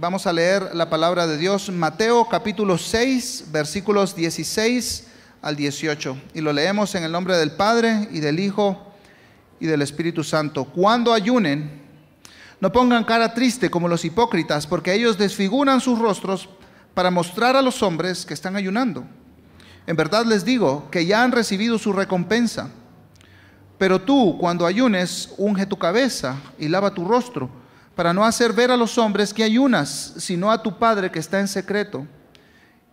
Vamos a leer la palabra de Dios, Mateo capítulo 6, versículos 16 al 18. Y lo leemos en el nombre del Padre y del Hijo y del Espíritu Santo. Cuando ayunen, no pongan cara triste como los hipócritas, porque ellos desfiguran sus rostros para mostrar a los hombres que están ayunando. En verdad les digo que ya han recibido su recompensa. Pero tú, cuando ayunes, unge tu cabeza y lava tu rostro para no hacer ver a los hombres que ayunas, sino a tu Padre que está en secreto.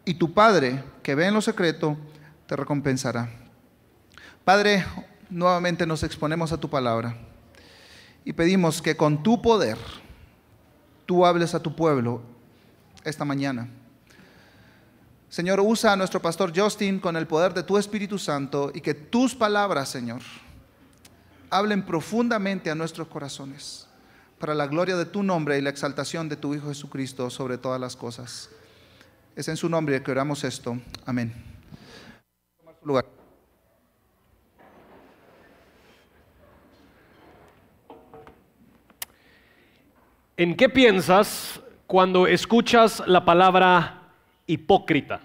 Y tu Padre que ve en lo secreto te recompensará. Padre, nuevamente nos exponemos a tu palabra y pedimos que con tu poder tú hables a tu pueblo esta mañana. Señor, usa a nuestro pastor Justin con el poder de tu Espíritu Santo y que tus palabras, Señor, hablen profundamente a nuestros corazones para la gloria de tu nombre y la exaltación de tu Hijo Jesucristo sobre todas las cosas. Es en su nombre que oramos esto. Amén. ¿En qué piensas cuando escuchas la palabra hipócrita?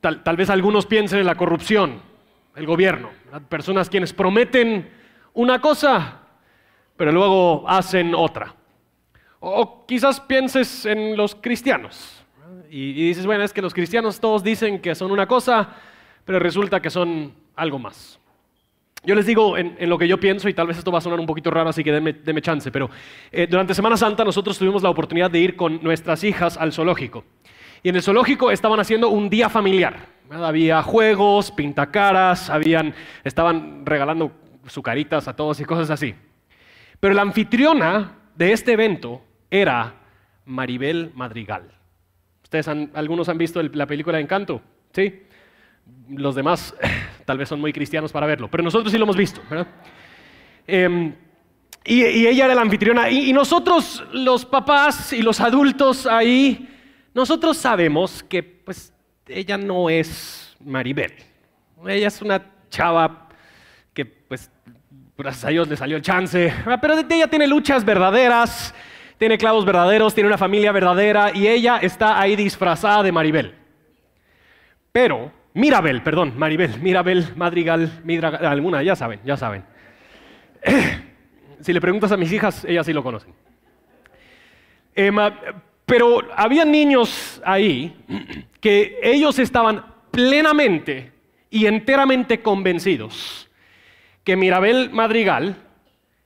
Tal, tal, vez algunos piensen en la corrupción, el gobierno, personas quienes prometen una cosa pero luego hacen otra. O quizás pienses en los cristianos y, dices, bueno, es que los cristianos todos dicen que son una cosa, pero resulta que son algo más. Yo les digo en, lo que yo pienso, y tal vez esto va a sonar un poquito raro, así que denme, chance, pero eh, durante Semana Santa nosotros tuvimos la oportunidad de ir con nuestras hijas al zoológico. Y en el zoológico estaban haciendo un día familiar. Había juegos, pintacaras, habían, estaban regalando sucaritas a todos y cosas así. Pero la anfitriona de este evento era Maribel Madrigal. Ustedes algunos han visto la película de Encanto, ¿sí? Los demás tal vez son muy cristianos para verlo, pero nosotros sí lo hemos visto, ¿verdad? Em, y, ella era la anfitriona. y nosotros, los papás y los adultos ahí, nosotros sabemos que pues ella no es Maribel. Ella es una chava que pues gracias a Dios le salió el chance. Ah, pero ella tiene luchas verdaderas, tiene clavos verdaderos, tiene una familia verdadera y ella está ahí disfrazada de Maribel. Pero, Mirabel, perdón, Maribel, Mirabel, Madrigal, Midragal, alguna, ya saben, ya saben. Si le preguntas a mis hijas, ellas sí lo conocen. Pero había niños ahí que ellos estaban plenamente y enteramente convencidos que Mirabel Madrigal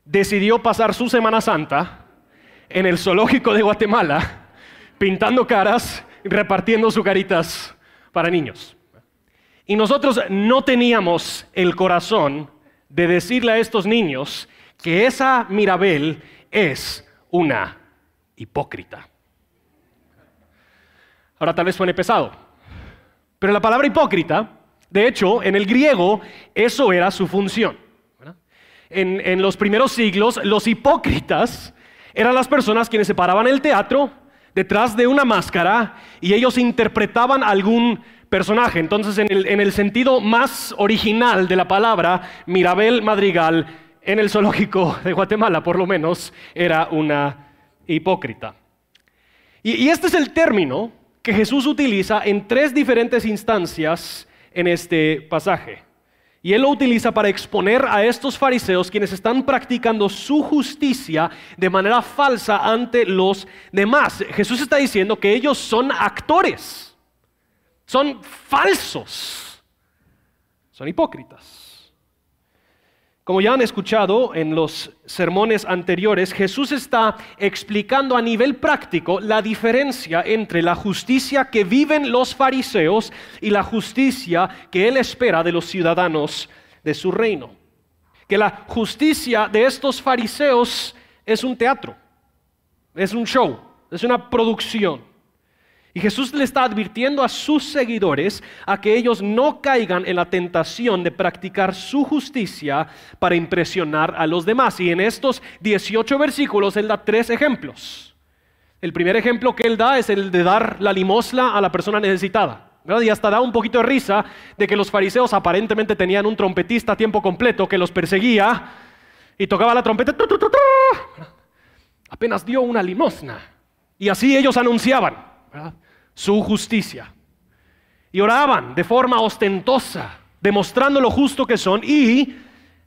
decidió pasar su Semana Santa en el zoológico de Guatemala, pintando caras y repartiendo caritas para niños. Y nosotros no teníamos el corazón de decirle a estos niños que esa Mirabel es una hipócrita. Ahora tal vez suene pesado, pero la palabra hipócrita, de hecho, en el griego, eso era su función en, los primeros siglos, los hipócritas eran las personas quienes se paraban el teatro detrás de una máscara y ellos interpretaban algún personaje. Entonces, en el, en el, sentido más original de la palabra, Mirabel Madrigal, en el zoológico de Guatemala, por lo menos, era una hipócrita. Y este es el término que Jesús utiliza en tres diferentes instancias en este pasaje. Y él lo utiliza para exponer a estos fariseos quienes están practicando su justicia de manera falsa ante los demás. Jesús está diciendo que ellos son actores, son falsos, son hipócritas. Como ya han escuchado en los sermones anteriores, Jesús está explicando a nivel práctico la diferencia entre la justicia que viven los fariseos y la justicia que Él espera de los ciudadanos de su reino. Que la justicia de estos fariseos es un teatro, es un show, es una producción. Y Jesús le está advirtiendo a sus seguidores a que ellos no caigan en la tentación de practicar su justicia para impresionar a los demás. Y en estos 18 versículos él da tres ejemplos. El primer ejemplo que él da es el de dar la limosna a la persona necesitada. Y hasta da un poquito de risa de que los fariseos aparentemente tenían un trompetista a tiempo completo que los perseguía y tocaba la trompeta. apenas dio una limosna. Y así ellos anunciaban su justicia. Y oraban de forma ostentosa, demostrando lo justo que son. Y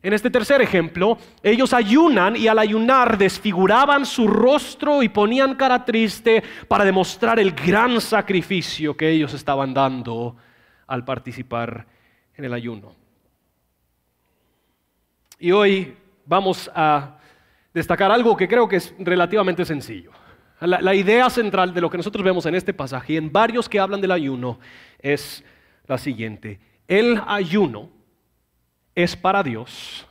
en este tercer ejemplo, ellos ayunan y al ayunar desfiguraban su rostro y ponían cara triste para demostrar el gran sacrificio que ellos estaban dando al participar en el ayuno. Y hoy vamos a destacar algo que creo que es relativamente sencillo. La, idea central de lo que nosotros vemos en este pasaje y en varios que hablan del ayuno es la siguiente. El ayuno es para Dios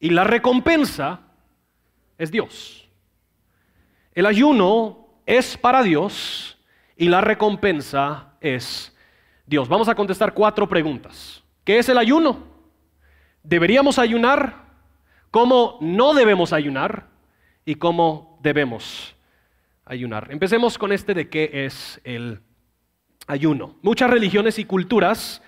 y la recompensa es Dios. El ayuno es para Dios y la recompensa es Dios. Vamos a contestar cuatro preguntas. ¿Qué es el ayuno? ¿Deberíamos ayunar? ¿Cómo no debemos ayunar? ¿Y cómo debemos ayunar? Empecemos con este de qué es el ayuno. Muchas religiones y culturas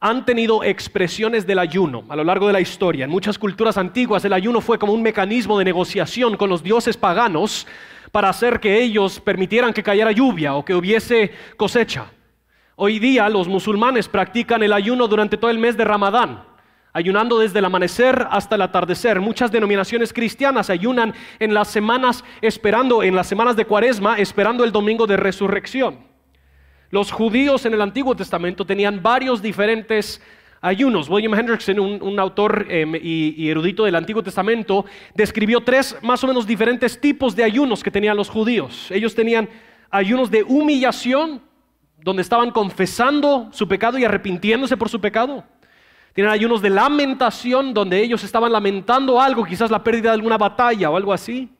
han tenido expresiones del ayuno a lo largo de la historia. En muchas culturas antiguas el ayuno fue como un mecanismo de negociación con los dioses paganos para hacer que ellos permitieran que cayera lluvia o que hubiese cosecha. Hoy día los musulmanes practican el ayuno durante todo el mes de Ramadán, ayunando desde el amanecer hasta el atardecer. Muchas denominaciones cristianas ayunan en las semanas esperando, en las semanas de Cuaresma, esperando el domingo de resurrección. Los judíos en el Antiguo Testamento tenían varios diferentes ayunos. William Hendrickson, un, autor em, y, y, erudito del Antiguo Testamento, describió tres más o menos diferentes tipos de ayunos que tenían los judíos. Ellos tenían ayunos de humillación, donde estaban confesando su pecado y arrepintiéndose por su pecado. Tienen ayunos de lamentación, donde ellos estaban lamentando algo, quizás la pérdida de alguna batalla o algo así.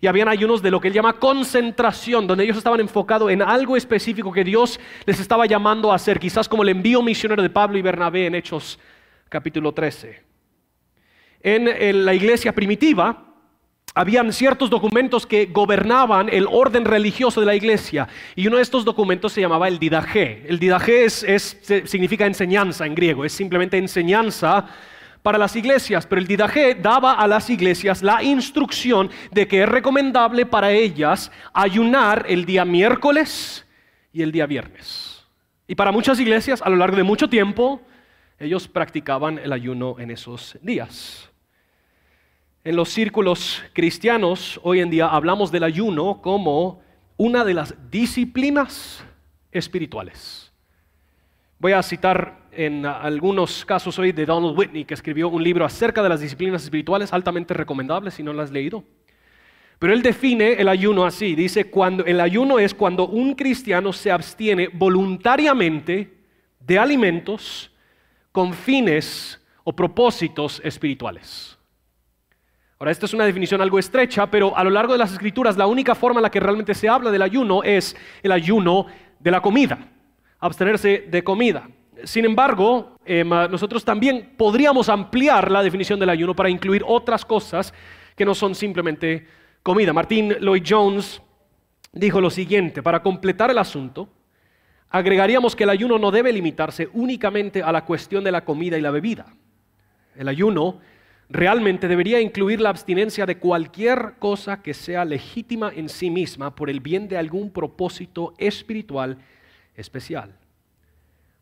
Y habían ayunos de lo que él llama concentración, donde ellos estaban enfocados en algo específico que Dios les estaba llamando a hacer, quizás como el envío misionero de Pablo y Bernabé en Hechos capítulo 13. En la iglesia primitiva, habían ciertos documentos que gobernaban el orden religioso de la iglesia y uno de estos documentos se llamaba el didaje. El didaje significa enseñanza en griego, es simplemente enseñanza para las iglesias, pero el didaje daba a las iglesias la instrucción de que es recomendable para ellas ayunar el día miércoles y el día viernes. Y para muchas iglesias, a lo largo de mucho tiempo, ellos practicaban el ayuno en esos días. En los círculos cristianos hoy en día hablamos del ayuno como una de las disciplinas espirituales. Voy a citar en algunos casos hoy de Donald Whitney, que escribió un libro acerca de las disciplinas espirituales, altamente recomendable si no lo has leído. Pero él define el ayuno así, dice, cuando el ayuno es cuando un cristiano se abstiene voluntariamente de alimentos con fines o propósitos espirituales. Ahora, esta es una definición algo estrecha, pero a lo largo de las escrituras la única forma en la que realmente se habla del ayuno es el ayuno de la comida, abstenerse de comida. Sin embargo, em, nosotros también podríamos ampliar la definición del ayuno para incluir otras cosas que no son simplemente comida. Martín Lloyd Jones dijo lo siguiente, para completar el asunto, agregaríamos que el ayuno no debe limitarse únicamente a la cuestión de la comida y la bebida. El ayuno realmente debería incluir la abstinencia de cualquier cosa que sea legítima en sí misma por el bien de algún propósito espiritual especial.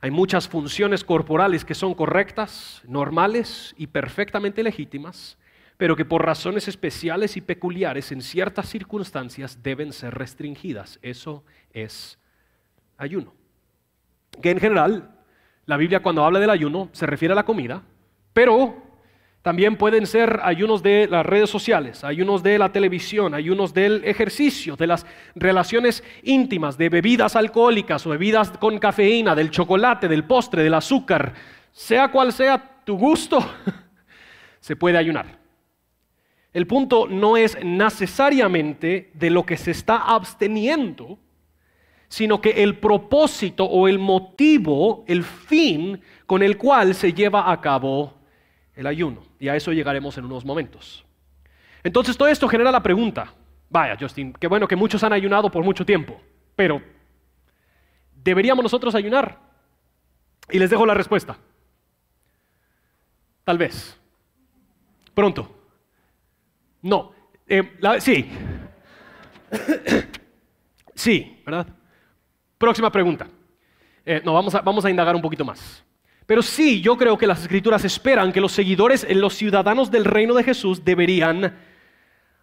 Hay muchas funciones corporales que son correctas, normales y perfectamente legítimas, pero que por razones especiales y peculiares en ciertas circunstancias deben ser restringidas. Eso es ayuno. Que en general, la Biblia cuando habla del ayuno se refiere a la comida, pero también pueden ser ayunos de las redes sociales, ayunos de la televisión, ayunos del ejercicio, de las relaciones íntimas, de bebidas alcohólicas o bebidas con cafeína, del chocolate, del postre, del azúcar, sea cual sea tu gusto, se puede ayunar. El punto no es necesariamente de lo que se está absteniendo, sino que el propósito o el motivo, el fin con el cual se lleva a cabo el ayuno. Y a eso llegaremos en unos momentos. Entonces todo esto genera la pregunta, vaya Justin, qué bueno que muchos han ayunado por mucho tiempo, pero ¿deberíamos nosotros ayunar? Y les dejo la respuesta. Tal vez. Pronto. No. Eh, sí. sí, ¿verdad? Próxima pregunta. Eh, no, vamos a, vamos a indagar un poquito más. Pero sí, yo creo que las escrituras esperan que los seguidores, los ciudadanos del reino de Jesús deberían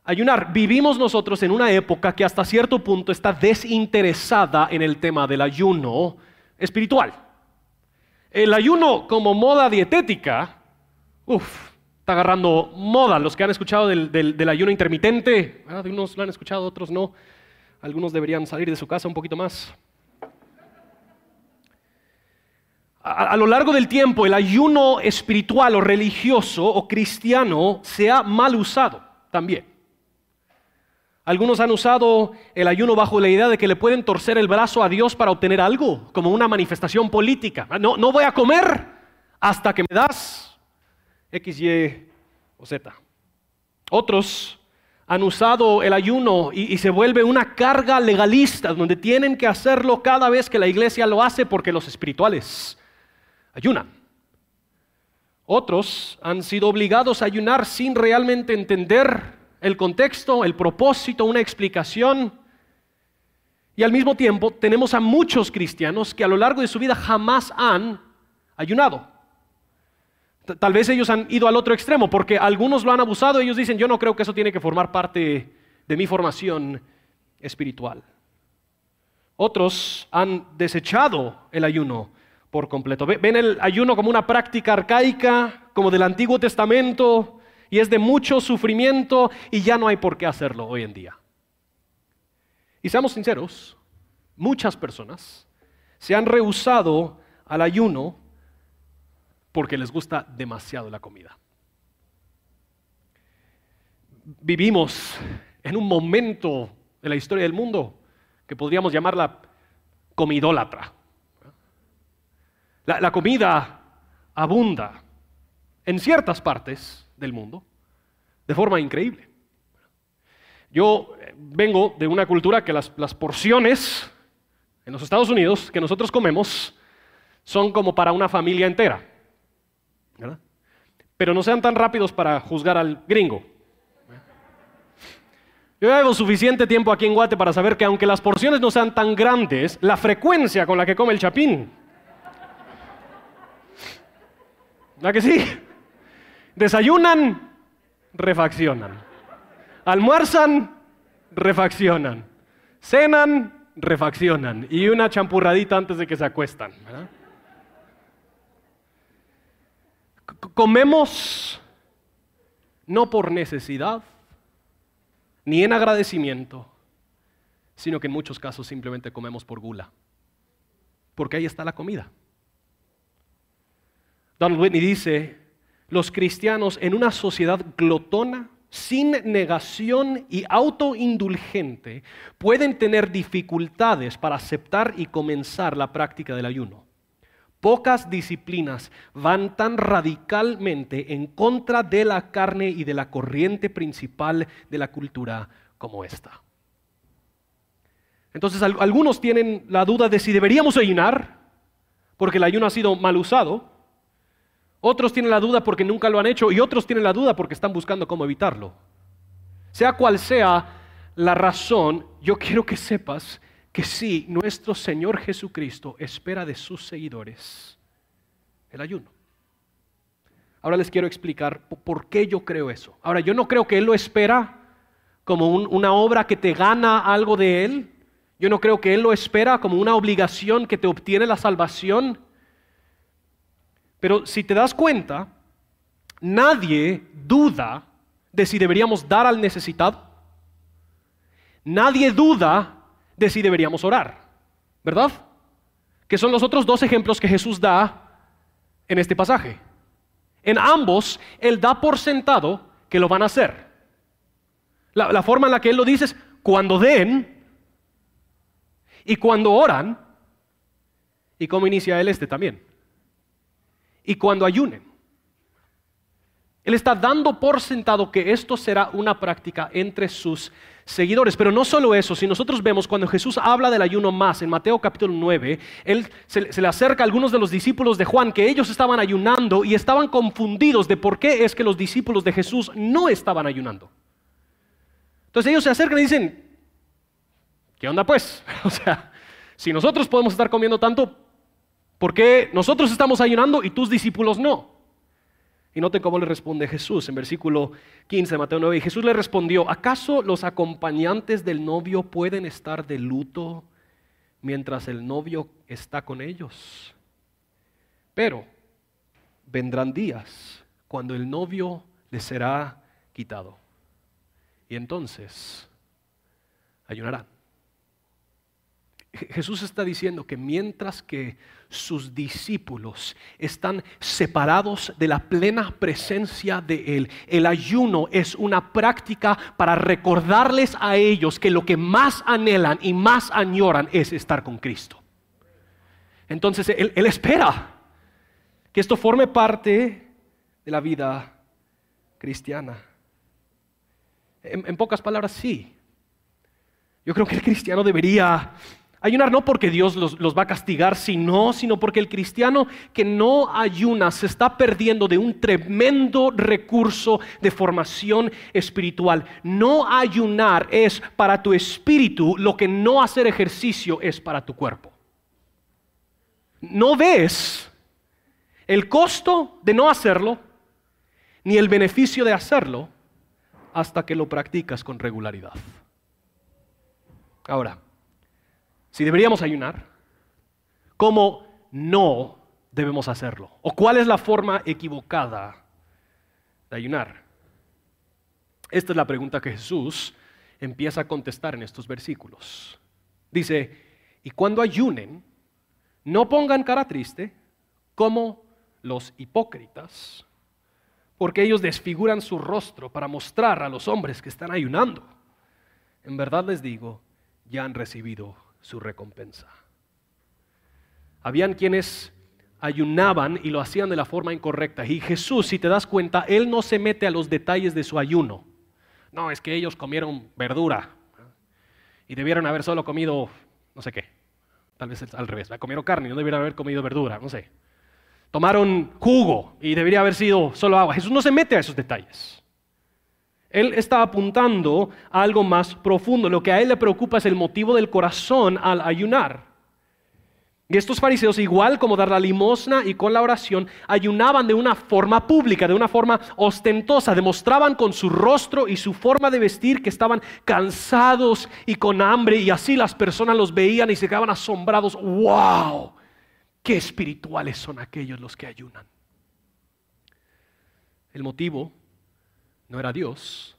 ayunar. Vivimos nosotros en una época que hasta cierto punto está desinteresada en el tema del ayuno espiritual. El ayuno como moda dietética, uff, está agarrando moda. Los que han escuchado del, ayuno intermitente, ah, unos lo han escuchado, otros no. Algunos deberían salir de su casa un poquito más. A, lo largo del tiempo, el ayuno espiritual o religioso o cristiano se ha mal usado también. Algunos han usado el ayuno bajo la idea de que le pueden torcer el brazo a Dios para obtener algo, como una manifestación política. No, no voy a comer hasta que me das X, Y o Z. Otros han usado el ayuno y, se vuelve una carga legalista, donde tienen que hacerlo cada vez que la iglesia lo hace porque los espirituales ayunan. Otros han sido obligados a ayunar sin realmente entender el contexto, el propósito, una explicación. Y al mismo tiempo tenemos a muchos cristianos que a lo largo de su vida jamás han ayunado. Tal vez ellos han ido al otro extremo porque algunos lo han abusado. Ellos dicen, yo no creo que eso tiene que formar parte de mi formación espiritual. Otros han desechado el ayuno por completo. Ven el ayuno como una práctica arcaica, como del Antiguo Testamento, y es de mucho sufrimiento y ya no hay por qué hacerlo hoy en día. Y seamos sinceros, muchas personas se han rehusado al ayuno porque les gusta demasiado la comida. Vivimos en un momento de la historia del mundo que podríamos llamarla comidólatra. La, comida abunda en ciertas partes del mundo de forma increíble. Yo eh, vengo de una cultura que las, porciones en los Estados Unidos que nosotros comemos son como para una familia entera. Pero no sean tan rápidos para juzgar al gringo. Yo llevo suficiente tiempo aquí en Guate para saber que aunque las porciones no sean tan grandes, la frecuencia con la que come el chapín. ¿La que sí? Desayunan, refaccionan. Almuerzan, refaccionan. Cenan, refaccionan. Y una champurradita antes de que se acuestan. Comemos no por necesidad, ni en agradecimiento, sino que en muchos casos simplemente comemos por gula. Porque ahí está la comida. Donald Whitney dice, los cristianos en una sociedad glotona, sin negación y autoindulgente, pueden tener dificultades para aceptar y comenzar la práctica del ayuno. Pocas disciplinas van tan radicalmente en contra de la carne y de la corriente principal de la cultura como esta. Entonces algunos tienen la duda de si deberíamos ayunar, porque el ayuno ha sido mal usado, otros tienen la duda porque nunca lo han hecho y otros tienen la duda porque están buscando cómo evitarlo. Sea cual sea la razón, yo quiero que sepas que sí, nuestro Señor Jesucristo espera de sus seguidores el ayuno. Ahora les quiero explicar por qué yo creo eso. Ahora, yo no creo que Él lo espera como una obra que te gana algo de Él. Yo no creo que Él lo espera como una obligación que te obtiene la salvación. Pero si te das cuenta, nadie duda de si deberíamos dar al necesitado. Nadie duda de si deberíamos orar, ¿verdad? Que son los otros dos ejemplos que Jesús da en este pasaje. En ambos, Él da por sentado que lo van a hacer. La, forma en la que Él lo dice es cuando den y cuando oran. ¿Y cómo inicia Él este también? Y cuando ayunen. Él está dando por sentado que esto será una práctica entre sus seguidores. Pero no solo eso, si nosotros vemos cuando Jesús habla del ayuno más en Mateo capítulo 9, Él se, le acerca a algunos de los discípulos de Juan que ellos estaban ayunando y estaban confundidos de por qué es que los discípulos de Jesús no estaban ayunando. Entonces ellos se acercan y dicen, ¿qué onda pues? O sea, si nosotros podemos estar comiendo tanto, ¿por qué nosotros estamos ayunando y tus discípulos no? Y noten cómo le responde Jesús en versículo 15 de Mateo 9. Y Jesús le respondió, ¿acaso los acompañantes del novio pueden estar de luto mientras el novio está con ellos? Pero vendrán días cuando el novio les será quitado. Y entonces ayunarán. Jesús está diciendo que mientras que sus discípulos están separados de la plena presencia de Él, el ayuno es una práctica para recordarles a ellos que lo que más anhelan y más añoran es estar con Cristo. Entonces Él, espera que esto forme parte de la vida cristiana. en pocas palabras, sí. Yo creo que el cristiano debería Ayunar no porque Dios los, va a castigar, sino, sino porque el cristiano que no ayuna se está perdiendo de un tremendo recurso de formación espiritual. No ayunar es para tu espíritu lo que no hacer ejercicio es para tu cuerpo. No ves el costo de no hacerlo ni el beneficio de hacerlo hasta que lo practicas con regularidad. Ahora, si deberíamos ayunar, ¿cómo no debemos hacerlo? ¿O cuál es la forma equivocada de ayunar? Esta es la pregunta que Jesús empieza a contestar en estos versículos. Dice, y cuando ayunen, no pongan cara triste como los hipócritas, porque ellos desfiguran su rostro para mostrar a los hombres que están ayunando. En verdad les digo, ya han recibido su recompensa. Habían quienes ayunaban y lo hacían de la forma incorrecta. Y Jesús, si te das cuenta, Él no se mete a los detalles de su ayuno. No, es que ellos comieron verdura y debieron haber solo comido, no sé qué, tal vez al revés, comieron carne y no debieron haber comido verdura, no sé. Tomaron jugo y debería haber sido solo agua. Jesús no se mete a esos detalles. Él está apuntando a algo más profundo. Lo que a él le preocupa es el motivo del corazón al ayunar. Y estos fariseos, igual como dar la limosna y con la oración, ayunaban de una forma pública, de una forma ostentosa, demostraban con su rostro y su forma de vestir que estaban cansados y con hambre, y así las personas los veían y se quedaban asombrados. ¡Wow! ¡Qué espirituales son aquellos los que ayunan! El motivo no era Dios,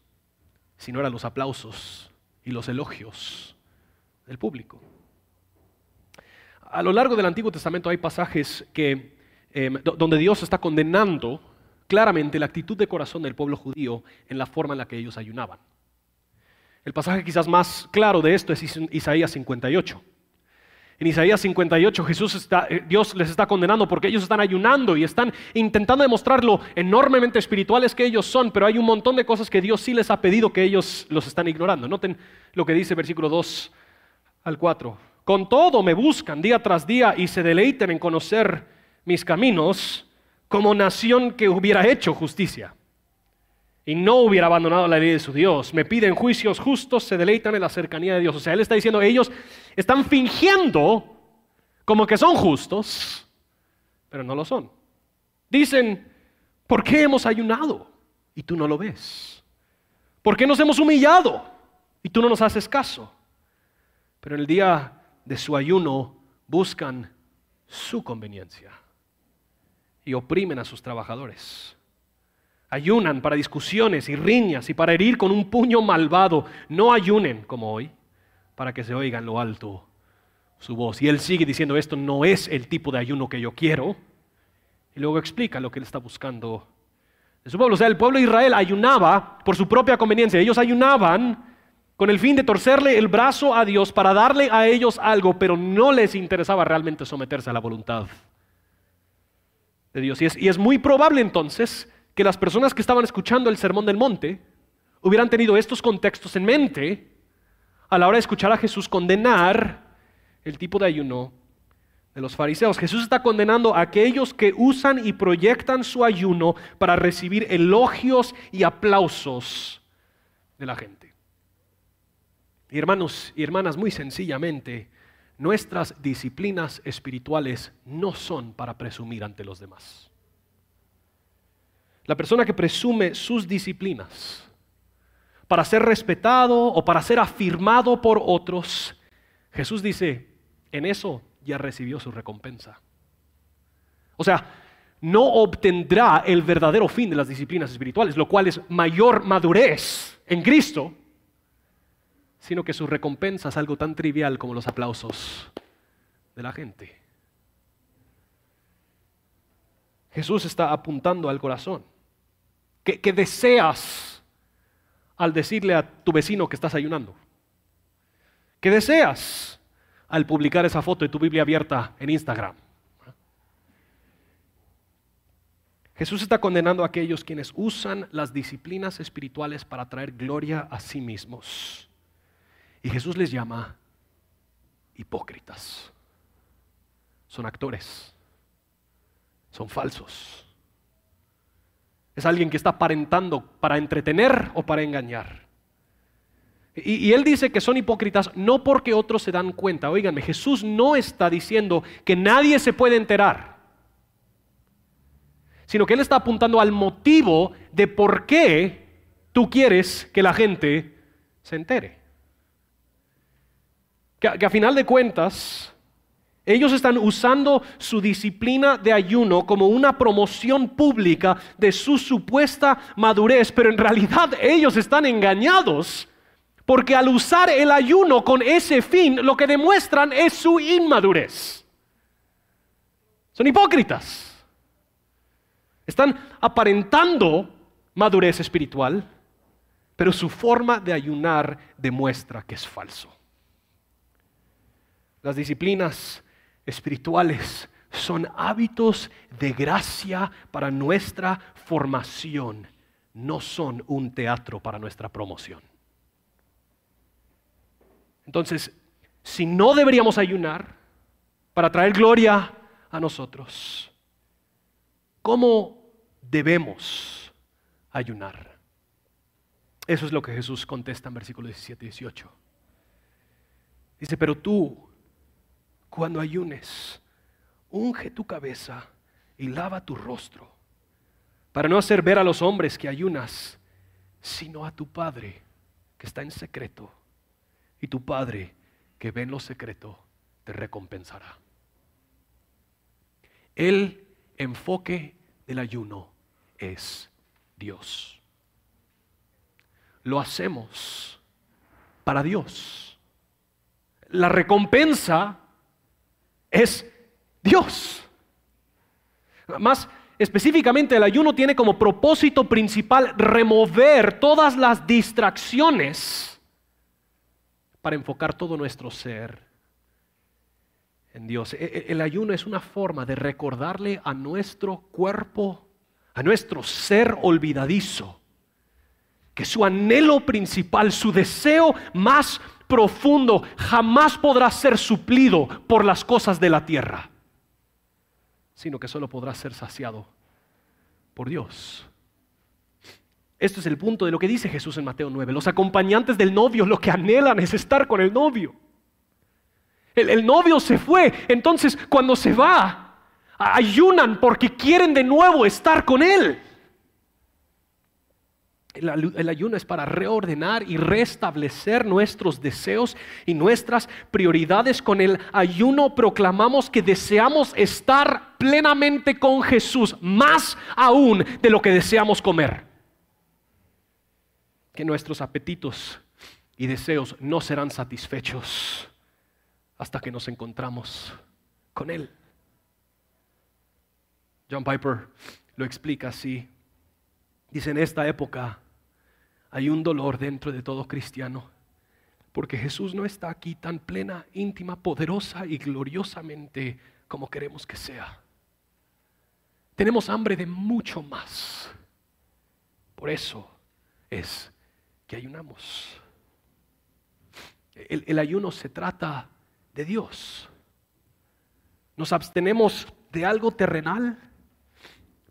sino eran los aplausos y los elogios del público. A lo largo del Antiguo Testamento hay pasajes que, em, donde Dios está condenando claramente la actitud de corazón del pueblo judío en la forma en la que ellos ayunaban. El pasaje quizás más claro de esto es Isaías 58. En Isaías 58 Jesús está, eh, Dios les está condenando porque ellos están ayunando y están intentando demostrar lo enormemente espirituales que ellos son, pero hay un montón de cosas que Dios sí les ha pedido que ellos los están ignorando. Noten lo que dice versículo 2 al 4. Con todo me buscan día tras día y se deleiten en conocer mis caminos como nación que hubiera hecho justicia y no hubiera abandonado la ley de su Dios. Me piden juicios justos, se deleitan en la cercanía de Dios. O sea, Él está diciendo, ellos están fingiendo como que son justos, pero no lo son. Dicen, ¿por qué hemos ayunado y tú no lo ves? ¿Por qué nos hemos humillado y tú no nos haces caso? Pero en el día de su ayuno buscan su conveniencia y oprimen a sus trabajadores ayunan para discusiones y riñas y para herir con un puño malvado. No ayunen como hoy para que se oiga en lo alto su voz. Y él sigue diciendo, esto no es el tipo de ayuno que yo quiero. Y luego explica lo que él está buscando de su pueblo. O sea, el pueblo de Israel ayunaba por su propia conveniencia. Ellos ayunaban con el fin de torcerle el brazo a Dios para darle a ellos algo, pero no les interesaba realmente someterse a la voluntad de Dios. Y es, y es muy probable entonces que las personas que estaban escuchando el Sermón del Monte hubieran tenido estos contextos en mente a la hora de escuchar a Jesús condenar el tipo de ayuno de los fariseos. Jesús está condenando a aquellos que usan y proyectan su ayuno para recibir elogios y aplausos de la gente. Y hermanos y hermanas, muy sencillamente, nuestras disciplinas espirituales no son para presumir ante los demás. La persona que presume sus disciplinas para ser respetado o para ser afirmado por otros, Jesús dice, en eso ya recibió su recompensa. O sea, no obtendrá el verdadero fin de las disciplinas espirituales, lo cual es mayor madurez en Cristo, sino que su recompensa es algo tan trivial como los aplausos de la gente. Jesús está apuntando al corazón. ¿Qué, deseas al decirle a tu vecino que estás ayunando? ¿Qué deseas al publicar esa foto de tu Biblia abierta en Instagram? Jesús está condenando a aquellos quienes usan las disciplinas espirituales para traer gloria a sí mismos. Y Jesús les llama hipócritas. Son actores. Son falsos. Es alguien que está aparentando para entretener o para engañar. Y, él dice que son hipócritas no porque otros se dan cuenta. Óiganme, Jesús no está diciendo que nadie se puede enterar, sino que él está apuntando al motivo de por qué tú quieres que la gente se entere que, a final de cuentas ellos están usando su disciplina de ayuno como una promoción pública de su supuesta madurez, pero en realidad ellos están engañados. Porque al usar el ayuno con ese fin, lo que demuestran es su inmadurez. Son hipócritas. Están aparentando madurez espiritual, pero su forma de ayunar demuestra que es falso. Las disciplinas espirituales son hábitos de gracia para nuestra formación, no son un teatro para nuestra promoción. Entonces, si no deberíamos ayunar para traer gloria a nosotros, ¿cómo debemos ayunar? Eso es lo que Jesús contesta en versículos 17 y 18. Dice, pero tú, cuando ayunes, unge tu cabeza y lava tu rostro, para no hacer ver a los hombres que ayunas, sino a tu Padre que está en secreto, y tu Padre que ve en lo secreto te recompensará. El enfoque del ayuno es Dios. Lo hacemos para Dios. La recompensa es Dios. Más específicamente, el ayuno tiene como propósito principal remover todas las distracciones para enfocar todo nuestro ser en Dios. E, e, el ayuno es una forma de recordarle a nuestro cuerpo, a nuestro ser olvidadizo, que su anhelo principal, su deseo más profundo jamás podrá ser suplido por las cosas de la tierra, sino que solo podrá ser saciado por Dios. Esto es el punto de lo que dice Jesús en Mateo 9. Los acompañantes del novio lo que anhelan es estar con el novio. El, el novio se fue, entonces cuando se va, ayunan porque quieren de nuevo estar con él. El, ayuno es para reordenar y restablecer nuestros deseos y nuestras prioridades. Con el ayuno proclamamos que deseamos estar plenamente con Jesús, más aún de lo que deseamos comer. Que nuestros apetitos y deseos no serán satisfechos hasta que nos encontramos con Él. John Piper lo explica así. Dice, en esta época hay un dolor dentro de todo cristiano, porque Jesús no está aquí tan plena, íntima, poderosa y gloriosamente como queremos que sea. Tenemos hambre de mucho más. Por eso es que ayunamos. El, el, ayuno se trata de Dios. Nos abstenemos de algo terrenal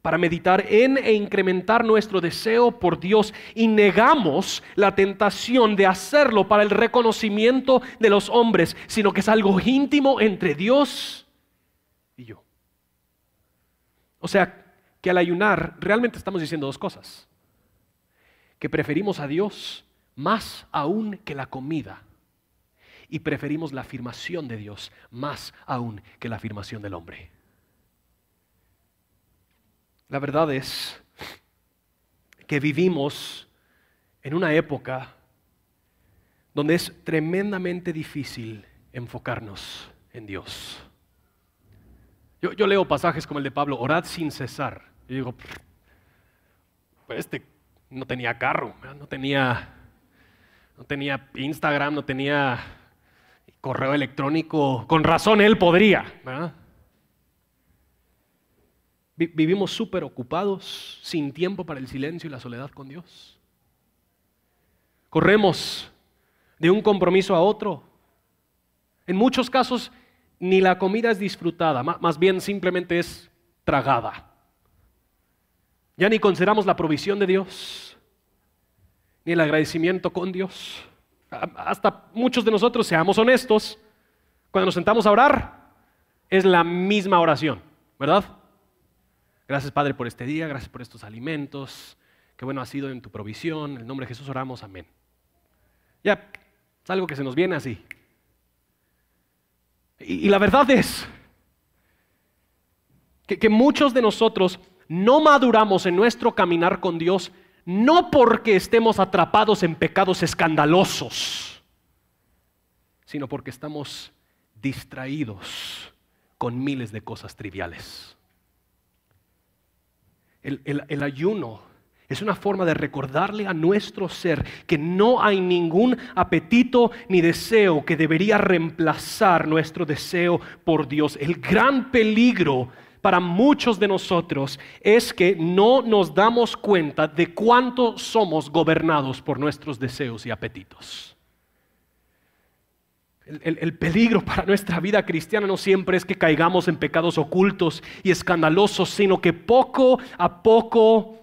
para meditar en e incrementar nuestro deseo por Dios y negamos la tentación de hacerlo para el reconocimiento de los hombres, sino que es algo íntimo entre Dios y yo. O sea, que al ayunar realmente estamos diciendo dos cosas. Que preferimos a Dios más aún que la comida. Y preferimos la afirmación de Dios más aún que la afirmación del hombre. La verdad es que vivimos en una época donde es tremendamente difícil enfocarnos en Dios. Yo, leo pasajes como el de Pablo, orad sin cesar. Y digo, pues este no tenía carro, no tenía, no tenía Instagram, no tenía correo electrónico. Con razón él podría. ¿verdad? Vivimos súper ocupados, sin tiempo para el silencio y la soledad con Dios. Corremos de un compromiso a otro. En muchos casos ni la comida es disfrutada, más bien simplemente es tragada. Ya ni consideramos la provisión de Dios, ni el agradecimiento con Dios. Hasta muchos de nosotros, seamos honestos, cuando nos sentamos a orar, es la misma oración, ¿verdad? Gracias Padre por este día, gracias por estos alimentos, qué bueno ha sido en tu provisión, en el nombre de Jesús oramos, amén. Ya, es algo que se nos viene así. Y, la verdad es que, que muchos de nosotros no maduramos en nuestro caminar con Dios no porque estemos atrapados en pecados escandalosos, sino porque estamos distraídos con miles de cosas triviales. El, ayuno es una forma de recordarle a nuestro ser que no hay ningún apetito ni deseo que debería reemplazar nuestro deseo por Dios. El gran peligro para muchos de nosotros es que no nos damos cuenta de cuánto somos gobernados por nuestros deseos y apetitos. El, peligro para nuestra vida cristiana no siempre es que caigamos en pecados ocultos y escandalosos, sino que poco a poco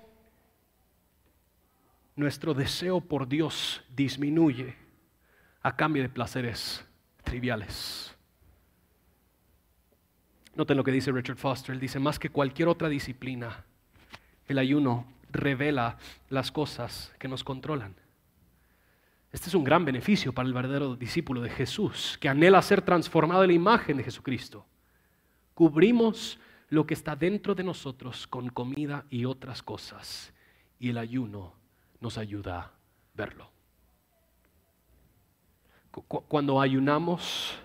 nuestro deseo por Dios disminuye a cambio de placeres triviales. Noten lo que dice Richard Foster. Él dice, más que cualquier otra disciplina, el ayuno revela las cosas que nos controlan. Este es un gran beneficio para el verdadero discípulo de Jesús, que anhela ser transformado en la imagen de Jesucristo. Cubrimos lo que está dentro de nosotros con comida y otras cosas, y el ayuno nos ayuda a verlo. Cuando ayunamos,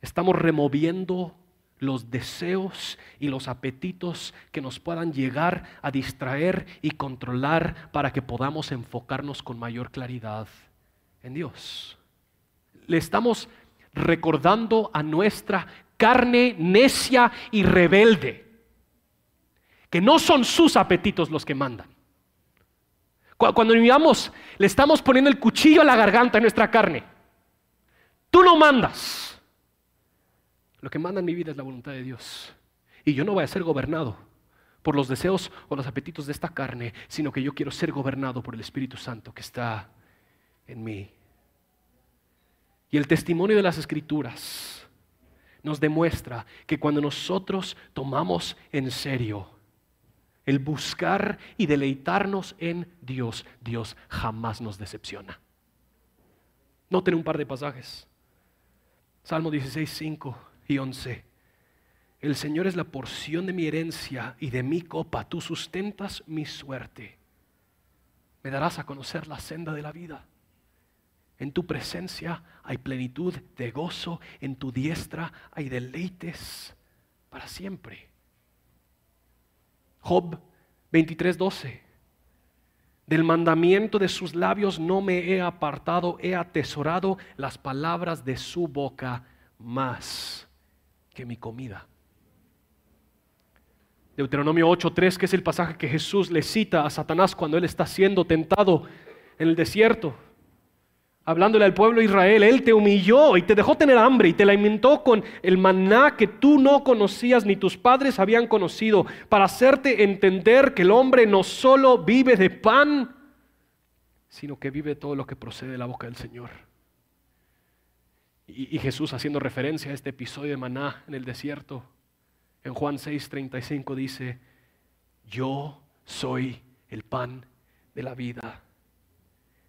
estamos removiendo los deseos y los apetitos que nos puedan llegar a distraer y controlar para que podamos enfocarnos con mayor claridad en Dios. Le estamos recordando a nuestra carne necia y rebelde que no son sus apetitos los que mandan. Cuando miramos, le estamos poniendo el cuchillo a la garganta de nuestra carne. Tú no mandas. Lo que manda en mi vida es la voluntad de Dios. Y yo no voy a ser gobernado por los deseos o los apetitos de esta carne, sino que yo quiero ser gobernado por el Espíritu Santo que está en mí. Y el testimonio de las Escrituras nos demuestra que cuando nosotros tomamos en serio el buscar y deleitarnos en Dios, Dios jamás nos decepciona. Noten un par de pasajes. Salmo 16, 5 y 11. El Señor es la porción de mi herencia y de mi copa. Tú sustentas mi suerte. Me darás a conocer la senda de la vida. En tu presencia hay plenitud de gozo. En tu diestra hay deleites para siempre. Job 23:12. Del mandamiento de sus labios no me he apartado, he atesorado las palabras de su boca más que mi comida. Deuteronomio 8.3, que es el pasaje que Jesús le cita a Satanás cuando él está siendo tentado en el desierto. hablándole al pueblo de Israel, Él te humilló y te dejó tener hambre y te alimentó con el maná que tú no conocías ni tus padres habían conocido, para hacerte entender que el hombre no solo vive de pan, sino que vive todo lo que procede de la boca del Señor. Y, Jesús haciendo referencia a este episodio de maná en el desierto, en Juan 6:35 dice, yo soy el pan de la vida.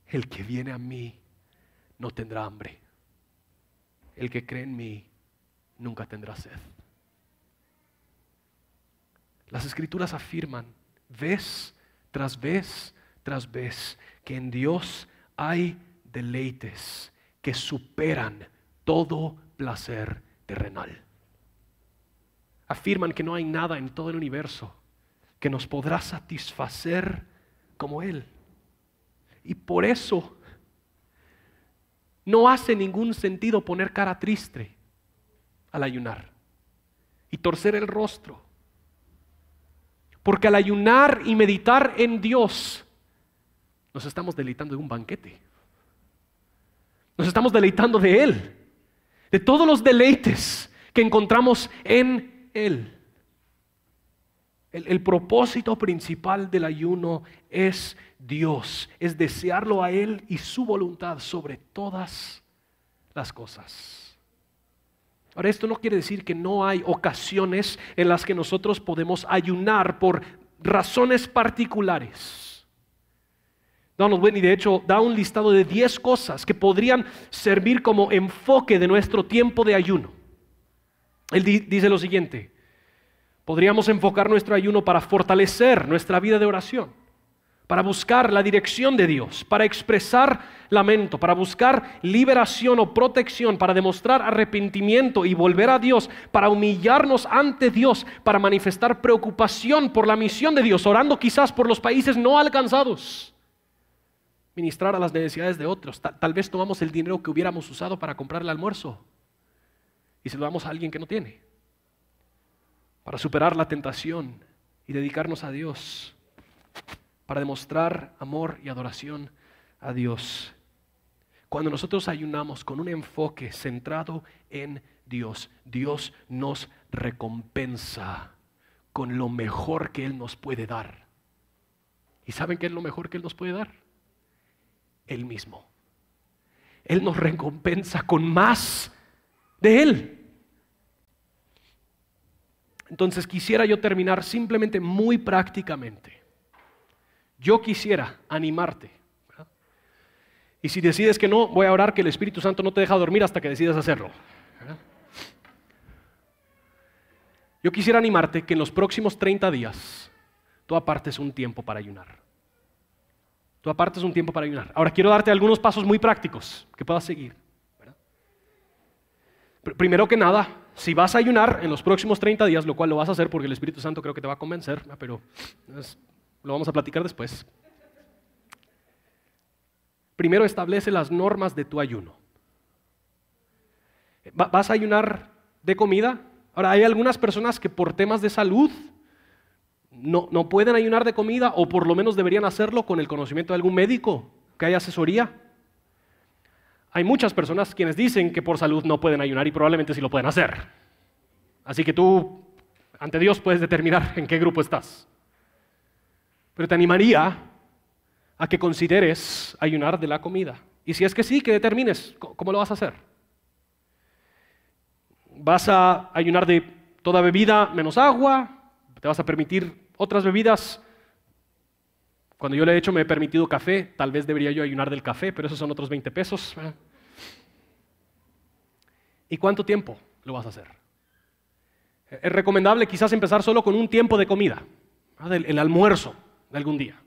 El que viene a mí no tendrá hambre. El que cree en mí nunca tendrá sed. Las escrituras afirman vez tras vez tras vez que en Dios hay deleites que superan todo placer terrenal. Afirman que no hay nada en todo el universo que nos podrá satisfacer como Él. Y por eso no hace ningún sentido poner cara triste al ayunar y torcer el rostro. Porque al ayunar y meditar en Dios, nos estamos deleitando de un banquete. Nos estamos deleitando de Él, de todos los deleites que encontramos en Él. El, propósito principal del ayuno es Dios, es desearlo a Él y su voluntad sobre todas las cosas. Ahora, esto no quiere decir que no hay ocasiones en las que nosotros podemos ayunar por razones particulares. Donald Whitney, de hecho, da un listado de 10 cosas que podrían servir como enfoque de nuestro tiempo de ayuno. Él dice lo siguiente, Podríamos enfocar nuestro ayuno para fortalecer nuestra vida de oración, para buscar la dirección de Dios, para expresar lamento, para buscar liberación o protección, para demostrar arrepentimiento y volver a Dios, para humillarnos ante Dios, para manifestar preocupación por la misión de Dios, orando quizás por los países no alcanzados, ministrar a las necesidades de otros. Tal, vez tomamos el dinero que hubiéramos usado para comprar el almuerzo y se lo damos a alguien que no tiene para superar la tentación y dedicarnos a Dios, para demostrar amor y adoración a Dios. Cuando nosotros ayunamos con un enfoque centrado en Dios, Dios nos recompensa con lo mejor que Él nos puede dar. ¿Y saben qué es lo mejor que Él nos puede dar? Él mismo. Él nos recompensa con más de Él. Entonces quisiera yo terminar simplemente muy prácticamente. Yo quisiera animarte. Y si decides que no, voy a orar que el Espíritu Santo no te deja dormir hasta que decidas hacerlo. Yo quisiera animarte que en los próximos 30 días tú apartes un tiempo para ayunar. Tú apartes un tiempo para ayunar. Ahora quiero darte algunos pasos muy prácticos que puedas seguir. Primero que nada, si vas a ayunar en los próximos 30 días, lo cual lo vas a hacer porque el Espíritu Santo creo que te va a convencer, pero lo vamos a platicar después. Primero establece las normas de tu ayuno. ¿Vas a ayunar de comida? Ahora, hay algunas personas que por temas de salud no, no pueden ayunar de comida o por lo menos deberían hacerlo con el conocimiento de algún médico, que haya asesoría. Hay muchas personas quienes dicen que por salud no pueden ayunar y probablemente sí lo pueden hacer. Así que tú, ante Dios, puedes determinar en qué grupo estás. Pero te animaría a que consideres ayunar de la comida. Y si es que sí, que determines cómo lo vas a hacer. ¿Vas a ayunar de toda bebida menos agua? ¿Te vas a permitir otras bebidas? Cuando yo le he hecho me he permitido café, tal vez debería yo ayunar del café, pero esos son otros 20 pesos. ¿Y cuánto tiempo lo vas a hacer? Es recomendable quizás empezar solo con un tiempo de comida, el almuerzo de algún día.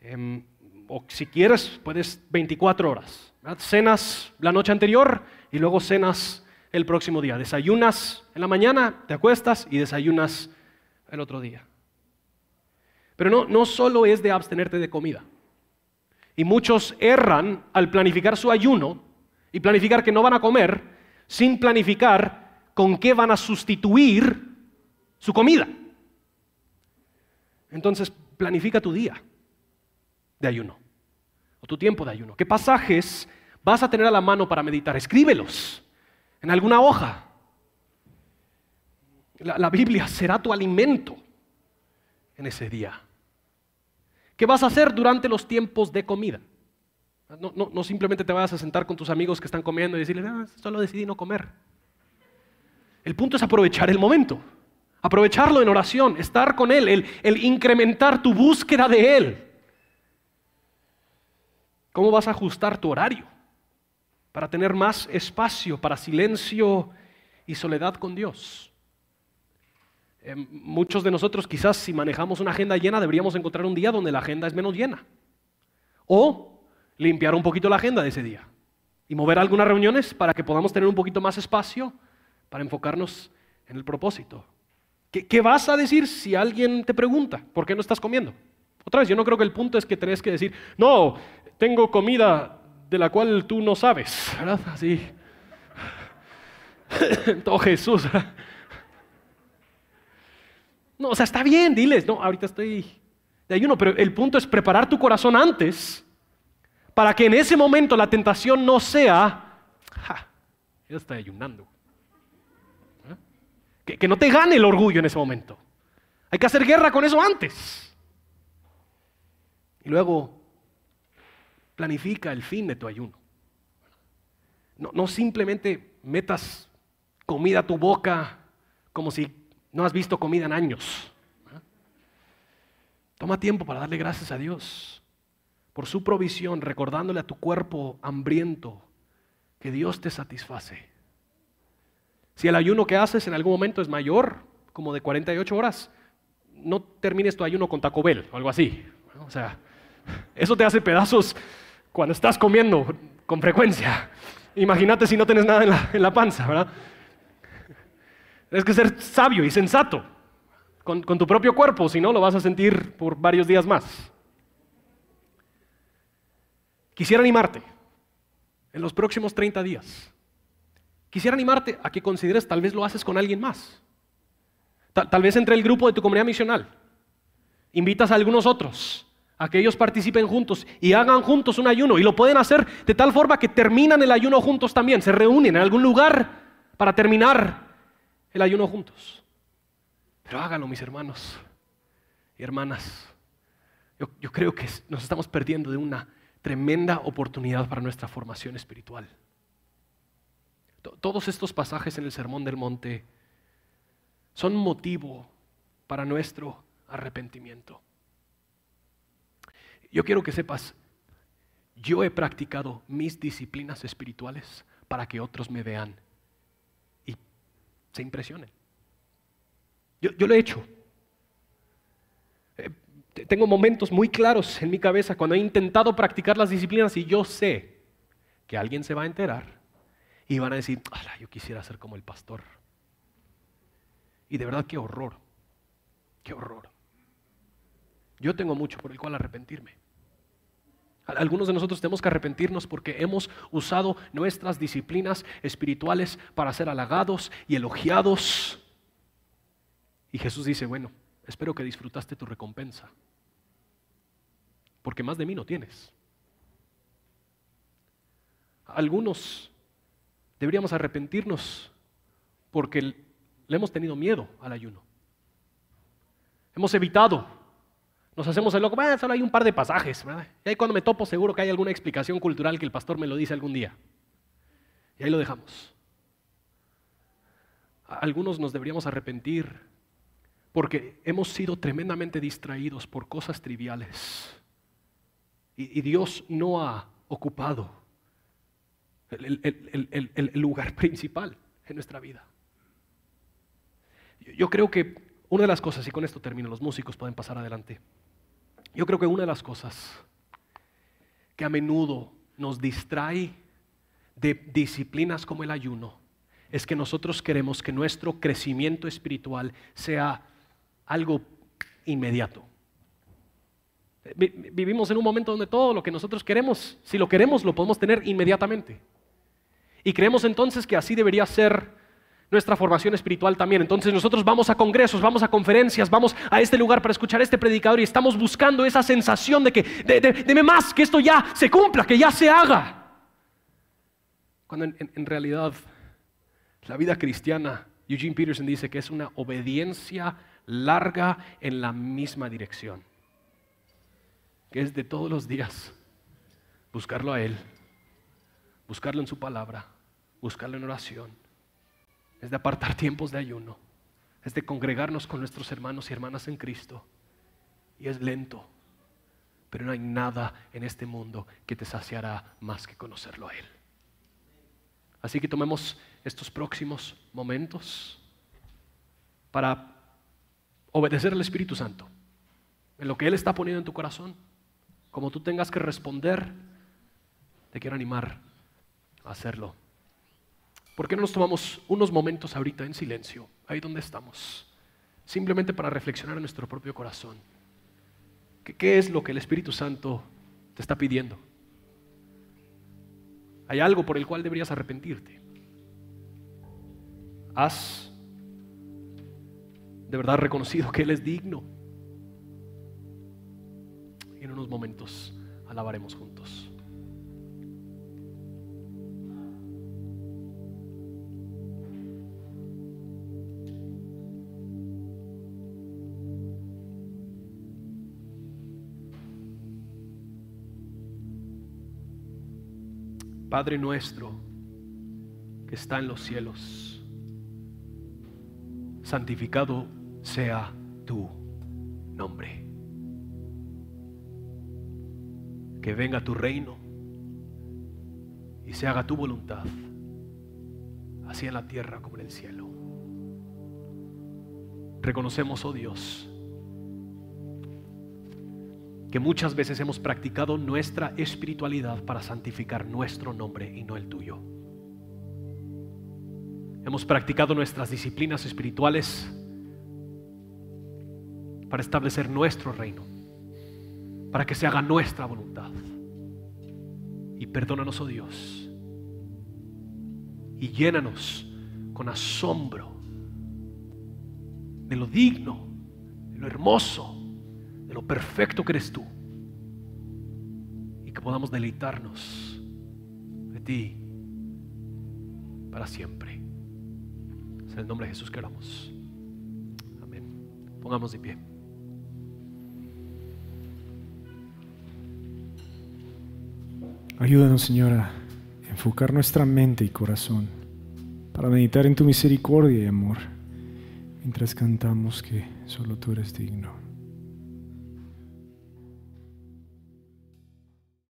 Em, o si quieres, puedes 24 horas. Cenas la noche anterior y luego cenas el próximo día. Desayunas en la mañana, te acuestas y desayunas el otro día. Pero no, no solo es de abstenerte de comida. Y muchos erran al planificar su ayuno y planificar que no van a comer sin planificar con qué van a sustituir su comida. Entonces, planifica tu día de ayuno. o tu tiempo de ayuno? ¿Qué pasajes vas a tener a la mano para meditar? Escríbelos en alguna hoja. La, Biblia será tu alimento en ese día. ¿Qué vas a hacer durante los tiempos de comida? No, simplemente te vas a sentar con tus amigos que están comiendo y decirles, ah, solo decidí no comer. El punto es aprovechar el momento, aprovecharlo en oración, estar con Él, el, el incrementar tu búsqueda de Él. ¿Cómo vas a ajustar tu horario para tener más espacio para silencio y soledad con Dios? Eh, muchos de nosotros quizás si manejamos una agenda llena deberíamos encontrar un día donde la agenda es menos llena. O limpiar un poquito la agenda de ese día y mover algunas reuniones para que podamos tener un poquito más espacio para enfocarnos en el propósito. ¿Qué, vas a decir si alguien te pregunta por qué no estás comiendo? Otra vez, yo no creo que el punto es que tenés que decir, no, tengo comida de la cual tú no sabes, ¿verdad? Así. Todo Jesús. No, o sea, está bien, diles, no, ahorita estoy de ayuno, pero el punto es preparar tu corazón antes para que en ese momento la tentación no sea, ja, yo estoy ayunando. ¿Eh? Que, que no te gane el orgullo en ese momento. Hay que hacer guerra con eso antes. Y luego planifica el fin de tu ayuno. No, no, simplemente metas comida a tu boca como si no has visto comida en años. Toma tiempo para darle gracias a Dios por su provisión, recordándole a tu cuerpo hambriento que Dios te satisface. Si el ayuno que haces en algún momento es mayor, como de 48 horas, no termines tu ayuno con Taco Bell o algo así. O sea, eso te hace pedazos cuando estás comiendo con frecuencia. Imagínate si no tienes nada en la, en la panza, ¿verdad? Tienes que ser sabio y sensato con, tu propio cuerpo, si no lo vas a sentir por varios días más. Quisiera animarte en los próximos 30 días. Quisiera animarte a que consideres, tal vez lo haces con alguien más. Tal, vez entre el grupo de tu comunidad misional. Invitas a algunos otros a que ellos participen juntos y hagan juntos un ayuno. Y lo pueden hacer de tal forma que terminan el ayuno juntos también. Se reúnen en algún lugar para terminar el ayuno juntos. Pero háganlo, mis hermanos y hermanas. Yo, creo que nos estamos perdiendo de una tremenda oportunidad para nuestra formación espiritual. Todos estos pasajes en el Sermón del Monte son motivo para nuestro arrepentimiento. Yo quiero que sepas, yo he practicado mis disciplinas espirituales para que otros me vean se impresionen. Yo, lo he hecho. Eh, tengo momentos muy claros en mi cabeza cuando he intentado practicar las disciplinas y yo sé que alguien se va a enterar y van a decir, yo quisiera ser como el pastor. Y de verdad, qué horror, qué horror. Yo tengo mucho por el cual arrepentirme. Algunos de nosotros tenemos que arrepentirnos porque hemos usado nuestras disciplinas espirituales para ser halagados y elogiados. Y Jesús dice, bueno, espero que disfrutaste tu recompensa, porque más de mí no tienes. Algunos deberíamos arrepentirnos porque le hemos tenido miedo al ayuno. Hemos evitado nos hacemos el loco, bueno, solo hay un par de pasajes. Y ahí cuando me topo seguro que hay alguna explicación cultural que el pastor me lo dice algún día. Y ahí lo dejamos. Algunos nos deberíamos arrepentir porque hemos sido tremendamente distraídos por cosas triviales. Y, Dios no ha ocupado el, lugar principal en nuestra vida. Yo creo que una de las cosas, y con esto termino, los músicos pueden pasar adelante. Yo creo que una de las cosas que a menudo nos distrae de disciplinas como el ayuno es que nosotros queremos que nuestro crecimiento espiritual sea algo inmediato. Vivimos en un momento donde todo lo que nosotros queremos, si lo queremos, lo podemos tener inmediatamente. Y creemos entonces que así debería ser nuestra formación espiritual también. Entonces nosotros vamos a congresos, vamos a conferencias, vamos a este lugar para escuchar a este predicador y estamos buscando esa sensación de que, de, deme más, que esto ya se cumpla, que ya se haga. Cuando en realidad la vida cristiana, Eugene Peterson dice que es una obediencia larga en la misma dirección, que es de todos los días buscarlo a Él, buscarlo en su palabra, buscarlo en oración es de apartar tiempos de ayuno, es de congregarnos con nuestros hermanos y hermanas en Cristo. Y es lento, pero no hay nada en este mundo que te saciará más que conocerlo a Él. Así que tomemos estos próximos momentos para obedecer al Espíritu Santo en lo que Él está poniendo en tu corazón. Como tú tengas que responder, te quiero animar a hacerlo. ¿Por qué no nos tomamos unos momentos ahorita en silencio, ahí donde estamos? Simplemente para reflexionar en nuestro propio corazón. ¿Qué, es lo que el Espíritu Santo te está pidiendo? ¿Hay algo por el cual deberías arrepentirte? ¿Has de verdad reconocido que Él es digno? Y en unos momentos alabaremos juntos. Padre nuestro que está en los cielos, santificado sea tu nombre. Que venga tu reino y se haga tu voluntad, así en la tierra como en el cielo. Reconocemos, oh Dios, que muchas veces hemos practicado nuestra espiritualidad para santificar nuestro nombre y no el tuyo. Hemos practicado nuestras disciplinas espirituales para establecer nuestro reino, para que se haga nuestra voluntad. Y perdónanos, oh Dios, y llénanos con asombro de lo digno, de lo hermoso, de lo perfecto que eres tú y que podamos deleitarnos de ti para siempre. Es en el nombre de Jesús que oramos. Amén. Pongamos de pie. Ayúdanos, Señora, a enfocar nuestra mente y corazón para meditar en tu misericordia y amor mientras cantamos que solo tú eres digno.